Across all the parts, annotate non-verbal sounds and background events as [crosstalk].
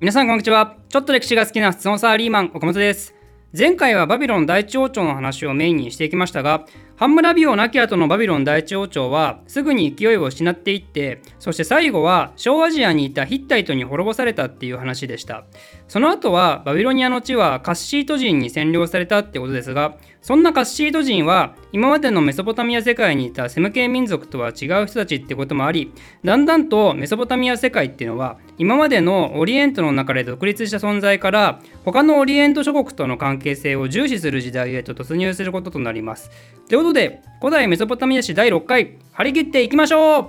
皆さんこんにちは。ちょっと歴史が好きな普通のサーリーマン岡本です。前回はバビロン第一王朝の話をメインにしていきましたがハンムラビオ亡き後のバビロン第一王朝はすぐに勢いを失っていってそして最後は小アジアにいたヒッタイトに滅ぼされたっていう話でした。その後はバビロニアの地はカッシート人に占領されたってことですがそんなカッシート人は今までのメソポタミア世界にいたセム系民族とは違う人たちってこともありだんだんとメソポタミア世界っていうのは今までのオリエントの中で独立した存在から他のオリエント諸国との関係性を重視する時代へと突入することとなります。ということで古代メソポタミア史第6回張り切っていきましょう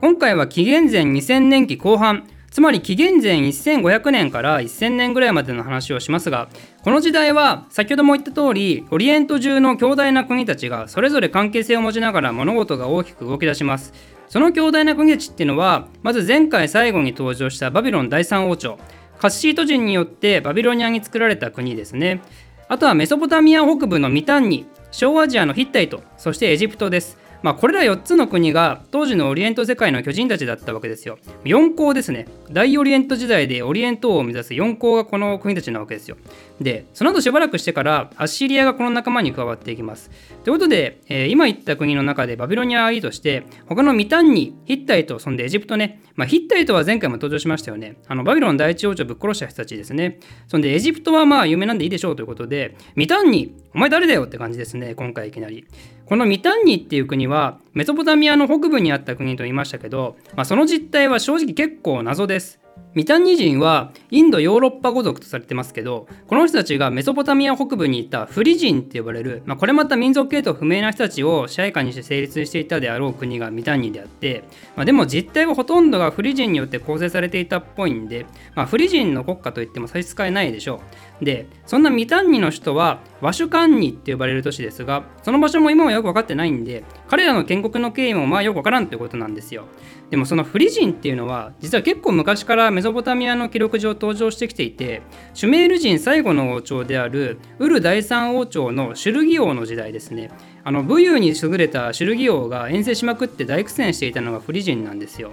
今回は紀元前2000年期後半つまり紀元前1500年から1000年ぐらいまでの話をしますがこの時代は先ほども言った通りオリエント中の強大な国たちがそれぞれ関係性を持ちながら物事が大きく動き出します。その強大な国たちっていうのはまず前回最後に登場したバビロン第三王朝カッシート人によってバビロニアに作られた国ですね。あとはメソポタミア北部のミタンニ小アジアのヒッタイトそしてエジプトです。まあ、これら4つの国が当時のオリエント世界の巨人たちだったわけですよ。4皇ですね。大オリエント時代でオリエント王を目指す4皇がこの国たちなわけですよ。で、その後しばらくしてからアッシリアがこの仲間に加わっていきます。ということで、えー、今言った国の中でバビロニアはいいとして、他のミタンニ、ヒッタイト、そんでエジプトね。まあ、ヒッタイトは前回も登場しましたよね。あのバビロン第一王朝ぶっ殺した人たちですね。そんでエジプトはまあ有名なんでいいでしょうということで、ミタンニ、お前誰だよって感じですね、今回いきなり。このミタンニっていう国はメソポタミアの北部にあった国と言いましたけど、まあ、その実態は正直結構謎です。ミタンニ人はインドヨーロッパ語族とされてますけどこの人たちがメソポタミア北部にいたフリ人って呼ばれる、まあ、これまた民族系統不明な人たちを支配下にして成立していたであろう国がミタンニであって、まあ、でも実態はほとんどがフリ人によって構成されていたっぽいんで、まあ、フリ人の国家といっても差し支えないでしょう。でそんなミタンニの首都はワシュカンニって呼ばれる都市ですがその場所も今はよく分かってないんで彼らの建国の経緯もまあよく分からんということなんですよ。でもそのフリ人っていうのは実は結構昔からメソソポタミアの記録上登場してきていてシュメール人最後の王朝であるウル第三王朝のシュルギ王の時代ですね。あの武勇に優れたシュルギ王が遠征しまくって大苦戦していたのがフリ人なんですよ。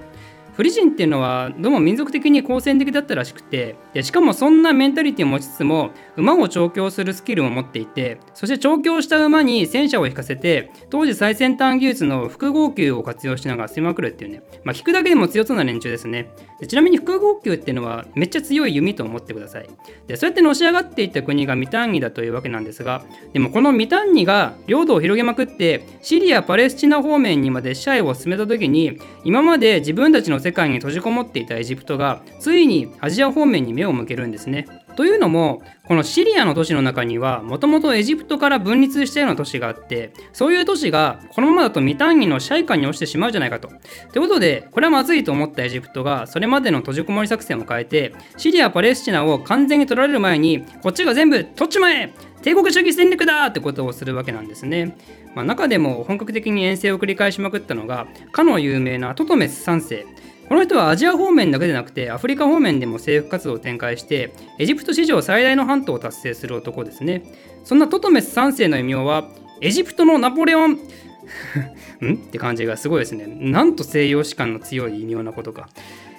フリ人っていうのはどうも民族的に好戦的だったらしくてでしかもそんなメンタリティを持ちつつも馬を調教するスキルを持っていてそして調教した馬に戦車を引かせて当時最先端技術の複合球を活用しながら攻めまくるっていうね、まあ、聞くだけでも強そうな連中ですね。でちなみに複合球っていうのはめっちゃ強い弓と思ってください。でそうやってのし上がっていった国がミタンニだというわけなんですがでもこのミタンニが領土を広げまくってシリア・パレスチナ方面にまで支配を進めた時に今まで自分たちの世界に閉じこもっていたエジプトがついにアジア方面に目を向けるんですね。というのもこのシリアの都市の中にはもともとエジプトから分立したような都市があってそういう都市がこのままだとミタンニの支配下に落ちてしまうじゃないかと。ということでこれはまずいと思ったエジプトがそれまでの閉じこもり作戦を変えてシリア・パレスチナを完全に取られる前にこっちが全部取っちまえ帝国主義戦略だってことをするわけなんですね。まあ、中でも本格的に遠征を繰り返しまくったのがかの有名なトトメス3世この人はアジア方面だけでなくてアフリカ方面でも政府活動を展開してエジプト史上最大の半島を達成する男ですね。そんなトトメス3世の異名はエジプトのナポレオン [laughs] ん？って感じがすごいですね。なんと西洋史観の強い異名なことか。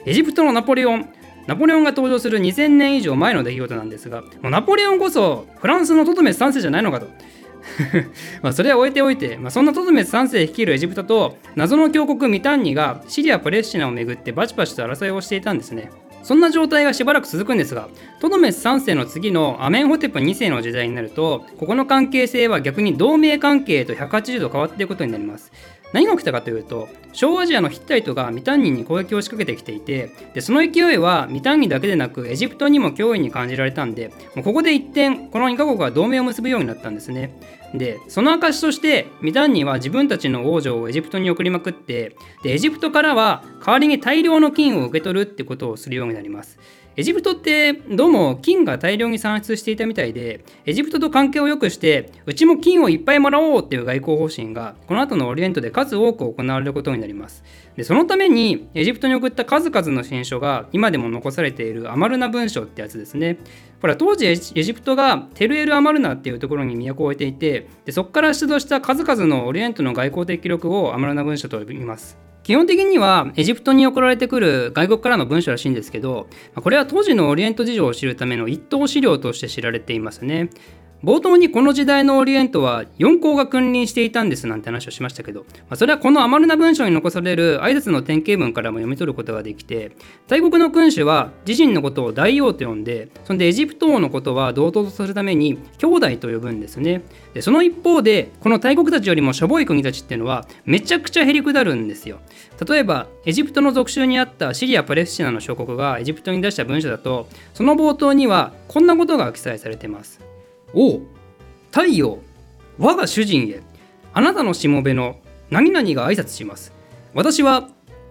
エジプトのナポレオンナポレオンが登場する2000年以上前の出来事なんですがもうナポレオンこそフランスのトトメス3世じゃないのかと。[laughs] まあそれは置いておいて、まあ、そんなトドメス3世率いるエジプトと謎の強国ミタンニがシリア・パレスチナをめぐってバチバチと争いをしていたんですね。そんな状態がしばらく続くんですが、トドメス3世の次のアメンホテプ2世の時代になると、ここの関係性は逆に同盟関係と180度変わっていくことになります。何が起きたかというと小アジアのヒッタイトがミタンニに攻撃を仕掛けてきていてでその勢いはミタンニだけでなくエジプトにも脅威に感じられたんでもうここで一転この2カ国は同盟を結ぶようになったんですね。でその証としてミタンニは自分たちの王女をエジプトに送りまくってでエジプトからは代わりに大量の金を受け取るってことをするようになります。エジプトってどうも金が大量に産出していたみたいでエジプトと関係を良くしてうちも金をいっぱいもらおうっていう外交方針がこの後のオリエントで数多く行われることになります。でそのためにエジプトに送った数々の新書が今でも残されているアマルナ文書ってやつですね。ほら当時エジプトがテルエル・アマルナっていうところに都を置いていてでそこから出土した数々のオリエントの外交的記録をアマルナ文書と呼びます。基本的にはエジプトに送られてくる外国からの文書らしいんですけどこれは当時のオリエント事情を知るための一等資料として知られていますね。冒頭にこの時代のオリエントは4校が君臨していたんですなんて話をしましたけど、まあ、それはこの余るな文章に残される挨拶の典型文からも読み取ることができて大国の君主は自身のことを大王と呼んでそんでエジプト王のことは同等とするために兄弟と呼ぶんですね。でその一方でこの大国たちよりもしょぼい国たちっていうのはめちゃくちゃへりくだるんですよ。例えばエジプトの属州にあったシリア・パレスチナの小国がエジプトに出した文書だとその冒頭にはこんなことが記載されてます。お太陽我が主人へ。あなたのしもべの何々が挨拶します。私は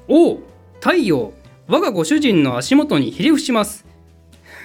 王太陽我がご主人の足元にひれ伏します。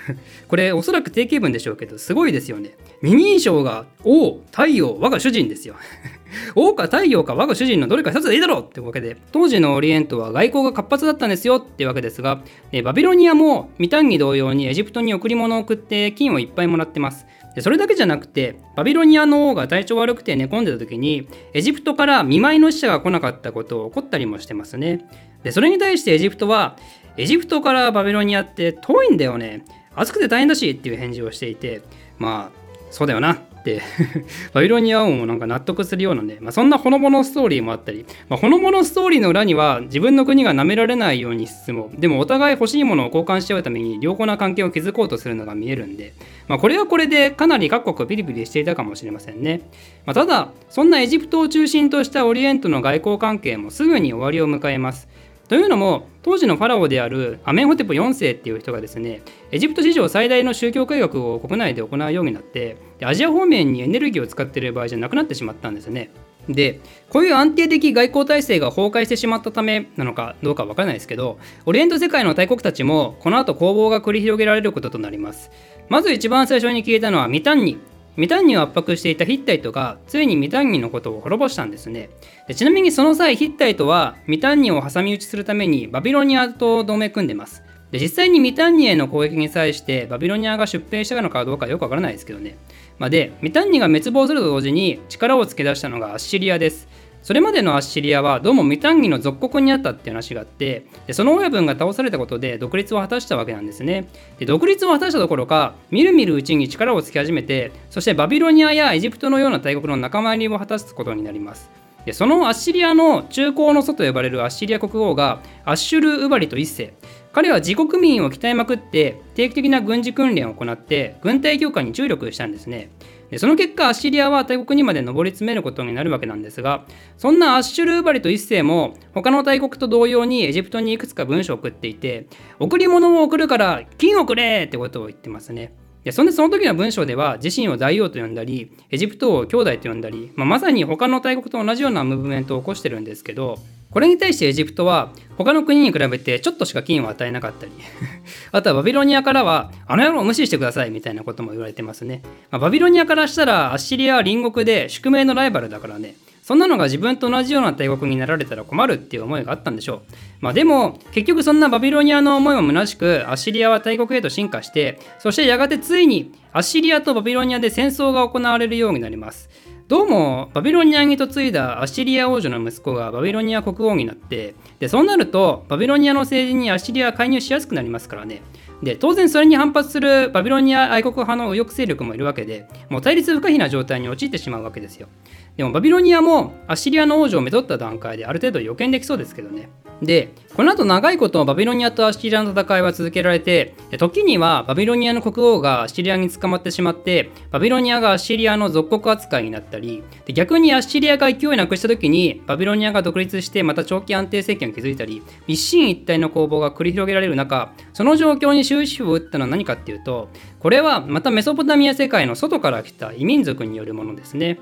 [laughs] これおそらく定型文でしょうけどすごいですよね。二人称が王太陽我が主人ですよ。[laughs] 王か太陽か我が主人のどれか一つでいいだろうってわけで当時のオリエントは外交が活発だったんですよってわけですがバビロニアもミタンギ同様にエジプトに贈り物を送って金をいっぱいもらってます。でそれだけじゃなくてバビロニアの王が体調悪くて寝込んでた時にエジプトから見舞いの使者が来なかったことを怒ったりもしてますね。でそれに対してエジプトはエジプトからバビロニアって遠いんだよね。暑くて大変だしっていう返事をしていてまあそうだよな。[laughs] バビロニア王もなんか納得するようなね、まあ、そんなほのぼのストーリーもあったり、まあ、ほのぼのストーリーの裏には自分の国が舐められないようにしつつもでもお互い欲しいものを交換し合うために良好な関係を築こうとするのが見えるんで、まあ、これはこれでかなり各国ピリピリしていたかもしれませんね、ま、ただそんなエジプトを中心としたオリエントの外交関係もすぐに終わりを迎えます。というのも当時のファラオであるアメンホテプ4世っていう人がですねエジプト史上最大の宗教改革を国内で行うようになってアジア方面にエネルギーを使っている場合じゃなくなってしまったんですね。でこういう安定的外交体制が崩壊してしまったためなのかどうかわからないですけどオリエント世界の大国たちもこの後攻防が繰り広げられることとなりますまず一番最初に聞いたのはミタンニミタンニを圧迫していたヒッタイトがついにミタンニのことを滅ぼしたんですね。でちなみにその際ヒッタイトはミタンニを挟み撃ちするためにバビロニアと同盟組んでます。で実際にミタンニへの攻撃に際してバビロニアが出兵したのかどうかよくわからないですけどね、まあ、でミタンニが滅亡すると同時に力をつけ出したのがアッシリアです。それまでのアッシリアはどうもミタンギの属国にあったっていう話があってでその親分が倒されたことで独立を果たしたわけなんですね。で独立を果たしたどころかみるみるうちに力をつけ始めてそしてバビロニアやエジプトのような大国の仲間入りを果たすことになります。でそのアッシリアの中高の祖と呼ばれるアッシリア国王がアッシュル・ウバリと一世。彼は自国民を鍛えまくって定期的な軍事訓練を行って軍隊強化に注力したんですね。その結果アッシリアは大国にまで上り詰めることになるわけなんですがそんなアッシュルーバリと一世も他の大国と同様にエジプトにいくつか文書を送っていて贈り物を送るから金をくれってことを言ってますね。でそんでその時の文章では自身を大王と呼んだりエジプトを兄弟と呼んだり、まあ、まさに他の大国と同じようなムーブメントを起こしてるんですけどこれに対してエジプトは他の国に比べてちょっとしか金を与えなかったり [laughs] あとはバビロニアからはあの野郎を無視してくださいみたいなことも言われてますね、まあ、バビロニアからしたらアッシリアは隣国で宿命のライバルだからね。そんなのが自分と同じような大国になられたら困るっていう思いがあったんでしょう。まあでも、結局そんなバビロニアの思いも虚しく、アッシリアは大国へと進化して、そしてやがてついにアッシリアとバビロニアで戦争が行われるようになります。どうもバビロニアに嫁いだアッシリア王女の息子がバビロニア国王になってでそうなるとバビロニアの政治にアッシリアは介入しやすくなりますからねで当然それに反発するバビロニア愛国派の右翼勢力もいるわけでもう対立不可避な状態に陥ってしまうわけですよでもバビロニアもアッシリアの王女をめとった段階である程度予見できそうですけどね。で、この後長いことバビロニアとアッシリアの戦いは続けられて、時にはバビロニアの国王がアッシリアに捕まってしまって、バビロニアがアッシリアの属国扱いになったり、で逆にアッシリアが勢いなくした時にバビロニアが独立してまた長期安定政権を築いたり、一進一退の攻防が繰り広げられる中、その状況に終止符を打ったのは何かっていうと、これはまたメソポタミア世界の外から来た異民族によるものですね。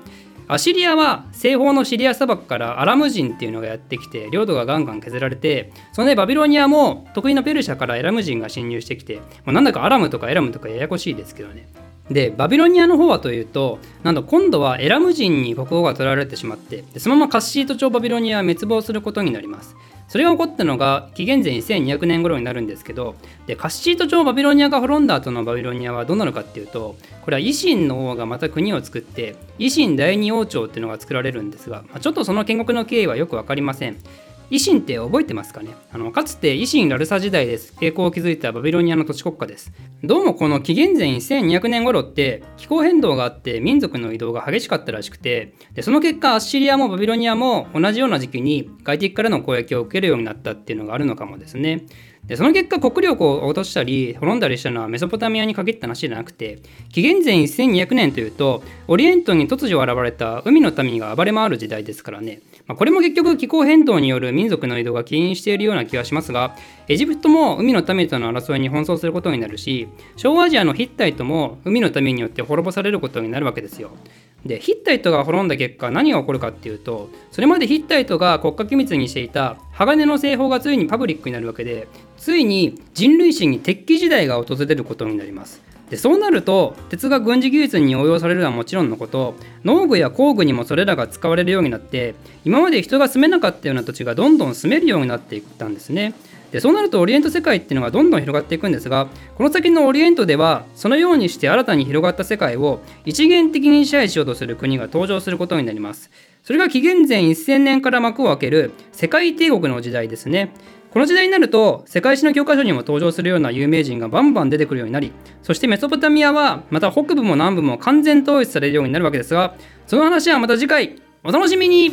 アシリアは西方のシリア砂漠からアラム人っていうのがやってきて領土がガンガン削られてそのでバビロニアも得意なペルシャからエラム人が侵入してきて、まあ、なんだかアラムとかエラムとかややこしいですけどねでバビロニアの方はというとなんと今度はエラム人に国王が取られてしまってそのままカッシート朝バビロニアは滅亡することになりますそれが起こったのが紀元前1200年頃になるんですけどでカッシート朝バビロニアが滅んだ後のバビロニアはどうなるかっていうとこれは維新の王がまた国を作って維新第二王朝っていうのが作られるんですが、まあ、ちょっとその建国の経緯はよく分かりません。維新って覚えてますかね？あのかつて維新ラルサ時代です。栄光を築いたバビロニアの土地国家です。どうもこの紀元前1200年頃って気候変動があって民族の移動が激しかったらしくてでその結果アッシリアもバビロニアも同じような時期に外敵からの攻撃を受けるようになったっていうのがあるのかもですね。でその結果国力を落としたり滅んだりしたのはメソポタミアに限った話じゃなくて紀元前1200年というとオリエントに突如現れた海の民が暴れ回る時代ですからね、まあ、これも結局気候変動による民族の移動が起因しているような気がしますがエジプトも海の民との争いに奔走することになるし小アジアのヒッタイトも海の民によって滅ぼされることになるわけですよ。でヒッタイトが滅んだ結果何が起こるかっていうとそれまでヒッタイトが国家機密にしていた鋼の製法がついにパブリックになるわけでついに人類史に鉄器時代が訪れることになります。でそうなると鉄が軍事技術に応用されるのはもちろんのこと農具や工具にもそれらが使われるようになって今まで人が住めなかったような土地がどんどん住めるようになっていったんですね。でそうなるとオリエント世界っていうのがどんどん広がっていくんですがこの先のオリエントではそのようにして新たに広がった世界を一元的に支配しようとする国が登場することになります。それが紀元前1000年から幕を開ける世界帝国の時代ですね。この時代になると世界史の教科書にも登場するような有名人がバンバン出てくるようになりそしてメソポタミアはまた北部も南部も完全統一されるようになるわけですがその話はまた次回。お楽しみに。